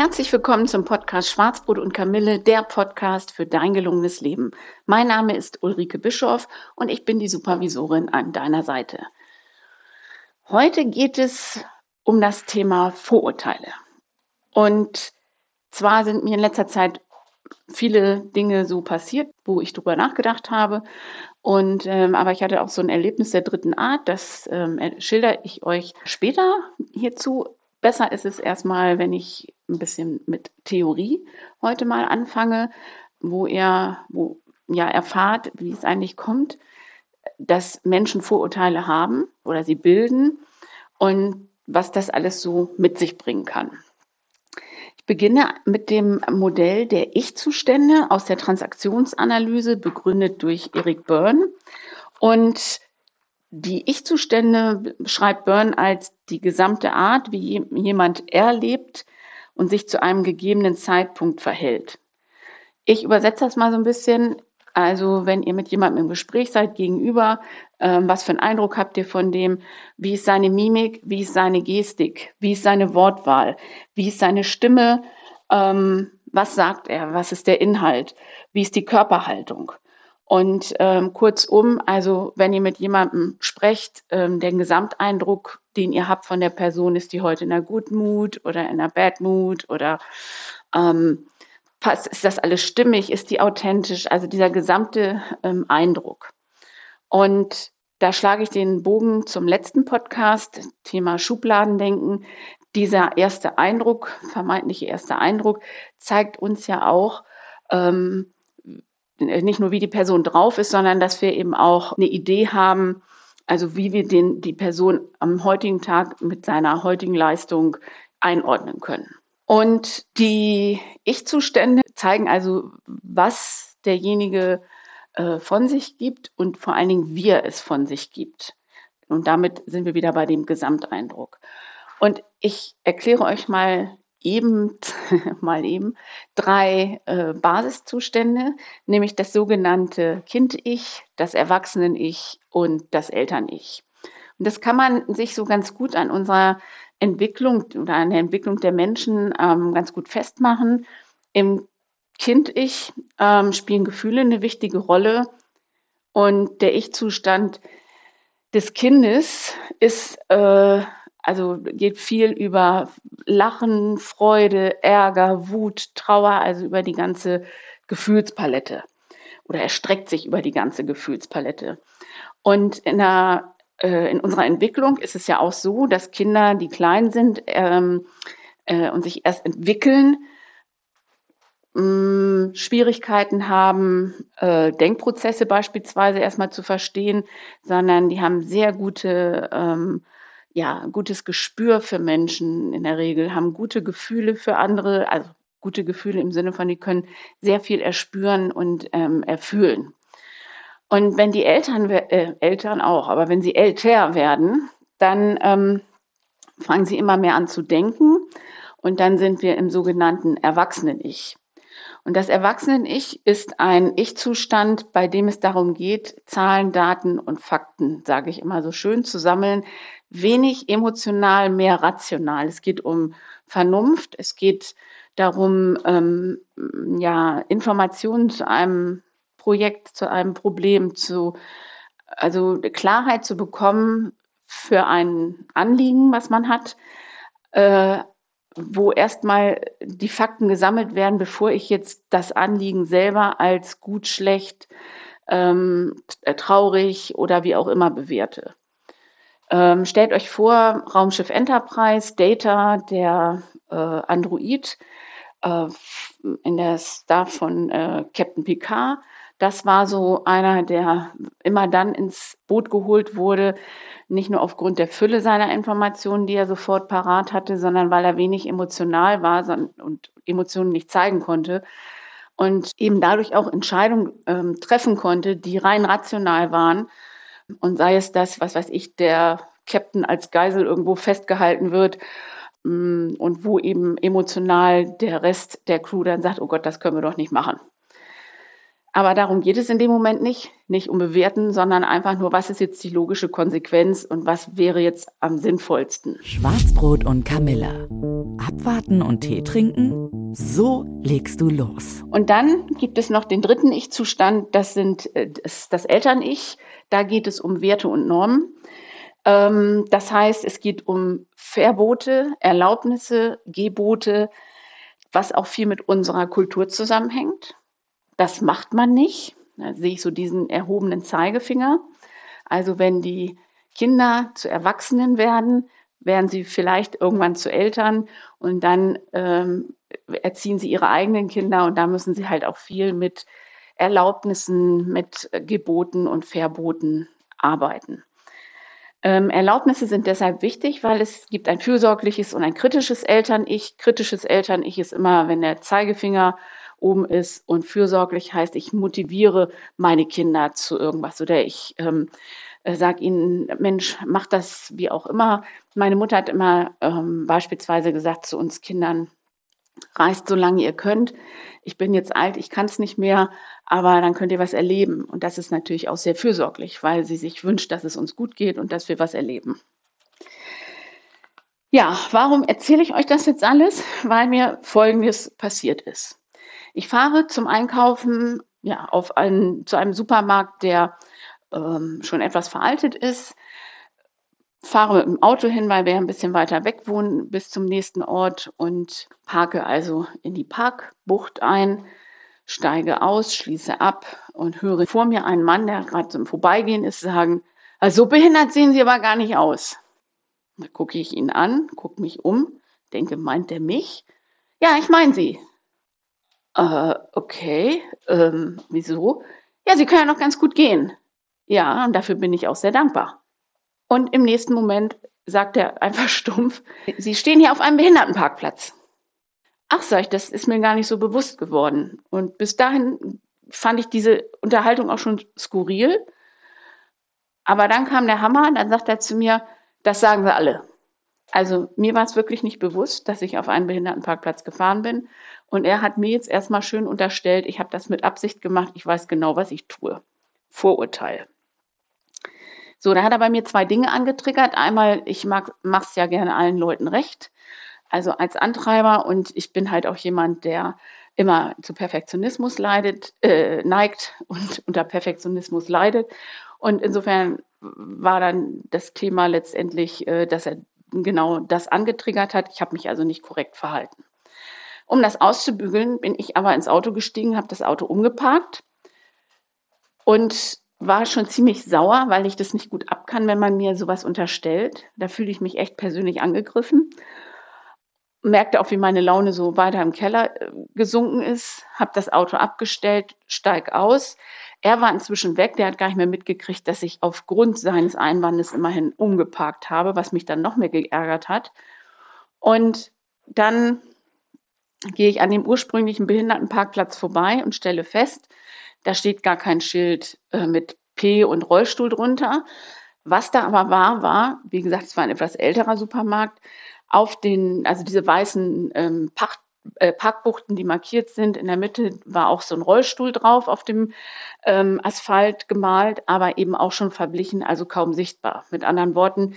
Herzlich willkommen zum Podcast Schwarzbrot und Kamille, der Podcast für dein gelungenes Leben. Mein Name ist Ulrike Bischoff und ich bin die Supervisorin an deiner Seite. Heute geht es um das Thema Vorurteile. Und zwar sind mir in letzter Zeit viele Dinge so passiert, wo ich drüber nachgedacht habe. Und ähm, aber ich hatte auch so ein Erlebnis der dritten Art, das ähm, schildere ich euch später hierzu. Besser ist es erstmal, wenn ich ein bisschen mit Theorie heute mal anfange, wo ihr, wo ja erfahrt, wie es eigentlich kommt, dass Menschen Vorurteile haben oder sie bilden und was das alles so mit sich bringen kann. Ich beginne mit dem Modell der Ich-Zustände aus der Transaktionsanalyse, begründet durch Eric Byrne. Und die Ich-Zustände beschreibt Byrne als die gesamte Art, wie jemand erlebt und sich zu einem gegebenen Zeitpunkt verhält. Ich übersetze das mal so ein bisschen. Also wenn ihr mit jemandem im Gespräch seid gegenüber, ähm, was für einen Eindruck habt ihr von dem? Wie ist seine Mimik? Wie ist seine Gestik? Wie ist seine Wortwahl? Wie ist seine Stimme? Ähm, was sagt er? Was ist der Inhalt? Wie ist die Körperhaltung? Und ähm, kurzum, also wenn ihr mit jemandem sprecht, ähm, der Gesamteindruck, den ihr habt von der Person, ist die heute in einer guten Mood oder in einer Bad Mood oder ähm, passt, ist das alles stimmig, ist die authentisch, also dieser gesamte ähm, Eindruck. Und da schlage ich den Bogen zum letzten Podcast, Thema Schubladendenken. Dieser erste Eindruck, vermeintliche erste Eindruck, zeigt uns ja auch, ähm, nicht nur wie die Person drauf ist, sondern dass wir eben auch eine Idee haben, also wie wir den, die Person am heutigen Tag mit seiner heutigen Leistung einordnen können. Und die Ich-Zustände zeigen also, was derjenige äh, von sich gibt und vor allen Dingen, wie er es von sich gibt. Und damit sind wir wieder bei dem Gesamteindruck. Und ich erkläre euch mal eben, mal eben, drei äh, Basiszustände, nämlich das sogenannte Kind-Ich, das Erwachsenen-Ich und das Eltern-Ich. Und das kann man sich so ganz gut an unserer Entwicklung oder an der Entwicklung der Menschen ähm, ganz gut festmachen. Im Kind-Ich ähm, spielen Gefühle eine wichtige Rolle und der Ich-Zustand des Kindes ist äh, also geht viel über Lachen, Freude, Ärger, Wut, Trauer, also über die ganze Gefühlspalette oder erstreckt sich über die ganze Gefühlspalette. Und in, der, äh, in unserer Entwicklung ist es ja auch so, dass Kinder, die klein sind ähm, äh, und sich erst entwickeln, mh, mm, Schwierigkeiten haben, äh, Denkprozesse beispielsweise erstmal zu verstehen, sondern die haben sehr gute ähm, ja, gutes Gespür für Menschen in der Regel, haben gute Gefühle für andere, also gute Gefühle im Sinne von, die können sehr viel erspüren und ähm, erfühlen. Und wenn die Eltern, äh, Eltern auch, aber wenn sie älter werden, dann ähm, fangen sie immer mehr an zu denken und dann sind wir im sogenannten Erwachsenen-Ich. Und das Erwachsenen-Ich ist ein Ich-Zustand, bei dem es darum geht, Zahlen, Daten und Fakten, sage ich immer so schön, zu sammeln, wenig emotional, mehr rational. Es geht um Vernunft, es geht darum, ähm, ja, Informationen zu einem Projekt, zu einem Problem, zu, also Klarheit zu bekommen für ein Anliegen, was man hat, äh, wo erstmal die Fakten gesammelt werden, bevor ich jetzt das Anliegen selber als gut, schlecht, ähm, traurig oder wie auch immer bewerte. Ähm, stellt euch vor, Raumschiff Enterprise, Data, der äh, Android äh, in der Star von äh, Captain Picard, Das war so einer, der immer dann ins Boot geholt wurde, nicht nur aufgrund der Fülle seiner Informationen, die er sofort parat hatte, sondern weil er wenig emotional war und Emotionen nicht zeigen konnte und eben dadurch auch Entscheidungen ähm, treffen konnte, die rein rational waren. Und sei es das, was weiß ich, der Captain als Geisel irgendwo festgehalten wird mm, und wo eben emotional der Rest der Crew dann sagt, oh Gott, das können wir doch nicht machen. Aber darum geht es in dem Moment nicht, nicht um bewerten, sondern einfach nur, was ist jetzt die logische Konsequenz und was wäre jetzt am sinnvollsten. Schwarzbrot und Kamille. Abwarten und Tee trinken? So legst du los. Und dann gibt es noch den dritten Ich-Zustand, das sind äh, das, das Eltern-Ich. Da geht es um Werte und Normen. Ähm, das heißt, es geht um Verbote, Erlaubnisse, Gebote, was auch viel mit unserer Kultur zusammenhängt. Das macht man nicht. Da sehe ich so diesen erhobenen Zeigefinger. Also wenn die Kinder zu Erwachsenen werden, werden sie vielleicht irgendwann zu Eltern und dann ähm, erziehen sie ihre eigenen Kinder und da müssen sie halt auch viel mit Erlaubnissen, mit Geboten und Verboten arbeiten. Ähm, Erlaubnisse sind deshalb wichtig, weil es gibt ein fürsorgliches und ein kritisches Eltern-Ich. Kritisches Eltern-Ich ist immer, wenn der Zeigefinger oben ist und fürsorglich heißt, ich motiviere meine Kinder zu irgendwas oder ich ähm, äh, sage ihnen, Mensch, mach das wie auch immer. Meine Mutter hat immer ähm, beispielsweise gesagt zu uns Kindern, reist so lange ihr könnt. Ich bin jetzt alt, ich kann es nicht mehr, aber dann könnt ihr was erleben. Und das ist natürlich auch sehr fürsorglich, weil sie sich wünscht, dass es uns gut geht und dass wir was erleben. Ja, warum erzähle ich euch das jetzt alles? Weil mir Folgendes passiert ist. Ich fahre zum Einkaufen ja, auf einen, zu einem Supermarkt, der ähm, schon etwas veraltet ist, fahre mit dem Auto hin, weil wir ein bisschen weiter weg wohnen, bis zum nächsten Ort und parke also in die Parkbucht ein, steige aus, schließe ab und höre vor mir einen Mann, der gerade zum Vorbeigehen ist, sagen, also so behindert sehen Sie aber gar nicht aus. Da gucke ich ihn an, gucke mich um, denke, meint der mich? Ja, ich meine Sie. Äh, okay, ähm, wieso? Ja, Sie können ja noch ganz gut gehen. Ja, und dafür bin ich auch sehr dankbar. Und im nächsten Moment sagt er einfach stumpf, Sie stehen hier auf einem Behindertenparkplatz. Ach, sag ich, das ist mir gar nicht so bewusst geworden. Und bis dahin fand ich diese Unterhaltung auch schon skurril. Aber dann kam der Hammer, dann sagt er zu mir, das sagen sie alle. Also mir war es wirklich nicht bewusst, dass ich auf einen Behindertenparkplatz gefahren bin. Und er hat mir jetzt erstmal schön unterstellt, ich habe das mit Absicht gemacht, ich weiß genau, was ich tue. Vorurteil. So, da hat er bei mir zwei Dinge angetriggert. Einmal, ich mache es ja gerne allen Leuten recht, also als Antreiber. Und ich bin halt auch jemand, der immer zu Perfektionismus leidet, äh, neigt und unter Perfektionismus leidet. Und insofern war dann das Thema letztendlich, äh, dass er genau das angetriggert hat. Ich habe mich also nicht korrekt verhalten. Um das auszubügeln, bin ich aber ins Auto gestiegen, habe das Auto umgeparkt und war schon ziemlich sauer, weil ich das nicht gut abkann, wenn man mir sowas unterstellt. Da fühle ich mich echt persönlich angegriffen. Merkte auch, wie meine Laune so weiter im Keller äh, gesunken ist, habe das Auto abgestellt, steig aus. Er war inzwischen weg, der hat gar nicht mehr mitgekriegt, dass ich aufgrund seines Einwandes immerhin umgeparkt habe, was mich dann noch mehr geärgert hat. Und dann gehe ich an dem ursprünglichen Behindertenparkplatz vorbei und stelle fest, da steht gar kein Schild äh, mit P und Rollstuhl drunter. Was da aber war, war, wie gesagt, es war ein etwas älterer Supermarkt, auf den, also diese weißen ähm, Pacht, äh, Parkbuchten, die markiert sind. In der Mitte war auch so ein Rollstuhl drauf auf dem ähm, Asphalt gemalt, aber eben auch schon verblichen, also kaum sichtbar. Mit anderen Worten,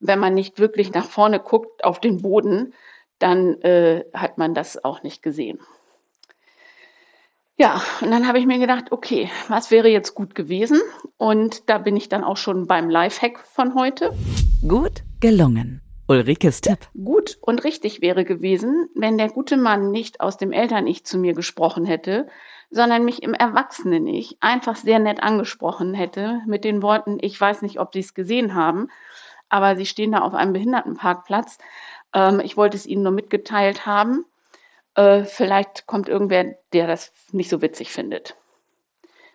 wenn man nicht wirklich nach vorne guckt auf den Boden, dann äh, hat man das auch nicht gesehen. Ja, und dann habe ich mir gedacht, okay, was wäre jetzt gut gewesen? Und da bin ich dann auch schon beim Lifehack von heute. Gut gelungen. Ulrikes Tipp. Gut und richtig wäre gewesen, wenn der gute Mann nicht aus dem Eltern-Ich zu mir gesprochen hätte, sondern mich im Erwachsenen-Ich einfach sehr nett angesprochen hätte mit den Worten, ich weiß nicht, ob Sie es gesehen haben, aber Sie stehen da auf einem Behindertenparkplatz. Ähm, ich wollte es Ihnen nur mitgeteilt haben. Äh, vielleicht kommt irgendwer, der das nicht so witzig findet.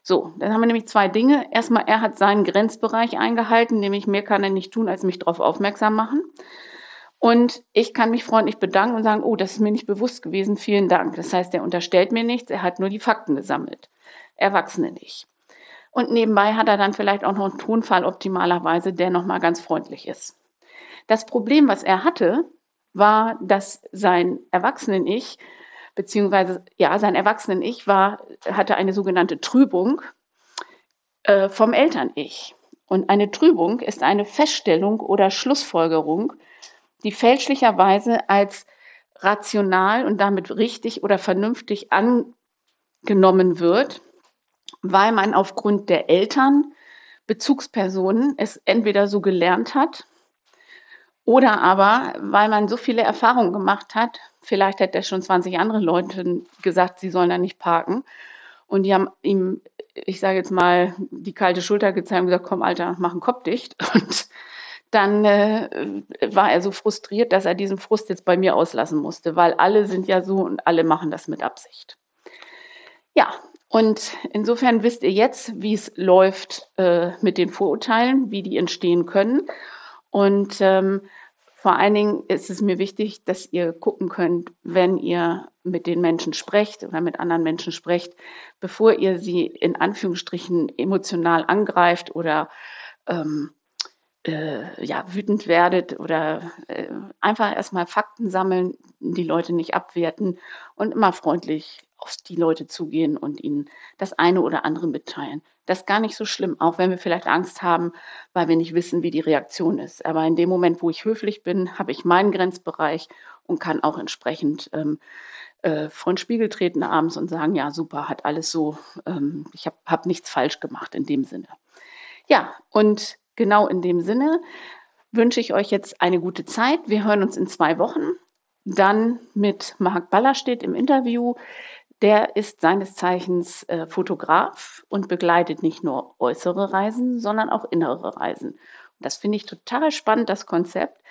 So, dann haben wir nämlich zwei Dinge. Erstmal, er hat seinen Grenzbereich eingehalten, nämlich mehr kann er nicht tun, als mich darauf aufmerksam machen. Und ich kann mich freundlich bedanken und sagen, oh, das ist mir nicht bewusst gewesen, vielen Dank. Das heißt, er unterstellt mir nichts, er hat nur die Fakten gesammelt. Erwachsene nicht. Und nebenbei hat er dann vielleicht auch noch einen Tonfall optimalerweise, der nochmal ganz freundlich ist. Das Problem, was er hatte, war, dass sein Erwachsenen-Ich, beziehungsweise, ja, sein Erwachsenen-Ich war, hatte eine sogenannte Trübung äh, vom Eltern-Ich. Und eine Trübung ist eine Feststellung oder Schlussfolgerung, die fälschlicherweise als rational und damit richtig oder vernünftig angenommen wird, weil man aufgrund der Eltern, Bezugspersonen es entweder so gelernt hat oder aber, weil man so viele Erfahrungen gemacht hat, vielleicht hat er schon 20 andere Leute gesagt, sie sollen da nicht parken. Und die haben ihm, ich sage jetzt mal, die kalte Schulter gezeigt und gesagt, komm, Alter, mach einen Kopf dicht. Und dann äh, war er so frustriert, dass er diesen Frust jetzt bei mir auslassen musste, weil alle sind ja so und alle machen das mit Absicht. Ja, und insofern wisst ihr jetzt, wie es läuft äh, mit den Vorurteilen, wie die entstehen können. Und ähm, vor allen Dingen ist es mir wichtig, dass ihr gucken könnt, wenn ihr mit den Menschen sprecht oder mit anderen Menschen sprecht, bevor ihr sie in Anführungsstrichen emotional angreift oder ähm, äh, ja, wütend werdet oder äh, einfach erstmal Fakten sammeln, die Leute nicht abwerten und immer freundlich auf die Leute zugehen und ihnen das eine oder andere mitteilen. Das ist gar nicht so schlimm, auch wenn wir vielleicht Angst haben, weil wir nicht wissen, wie die Reaktion ist. Aber in dem Moment, wo ich höflich bin, habe ich meinen Grenzbereich und kann auch entsprechend ähm, äh, vor den Spiegel treten abends und sagen, ja, super, hat alles so, ähm, ich habe hab nichts falsch gemacht in dem Sinne. Ja, und genau in dem Sinne wünsche ich euch jetzt eine gute Zeit. Wir hören uns in zwei Wochen. Dann mit Marc Ballerstedt im Interview. Der ist seines Zeichens äh, Fotograf und begleitet nicht nur äußere Reisen, sondern auch innere Reisen. Und das finde ich total spannend, das Konzept.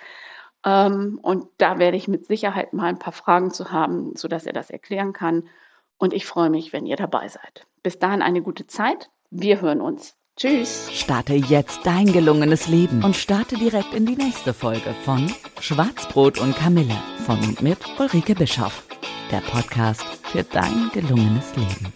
Ähm, und da werde ich mit Sicherheit mal ein paar Fragen zu haben, sodass er das erklären kann. Und ich freue mich, wenn ihr dabei seid. Bis dahin eine gute Zeit. Wir hören uns. Tschüss. Starte jetzt dein gelungenes Leben und starte direkt in die nächste Folge von Schwarzbrot und Kamille von und mit Ulrike Bischoff. Der Podcast für dein gelungenes Leben.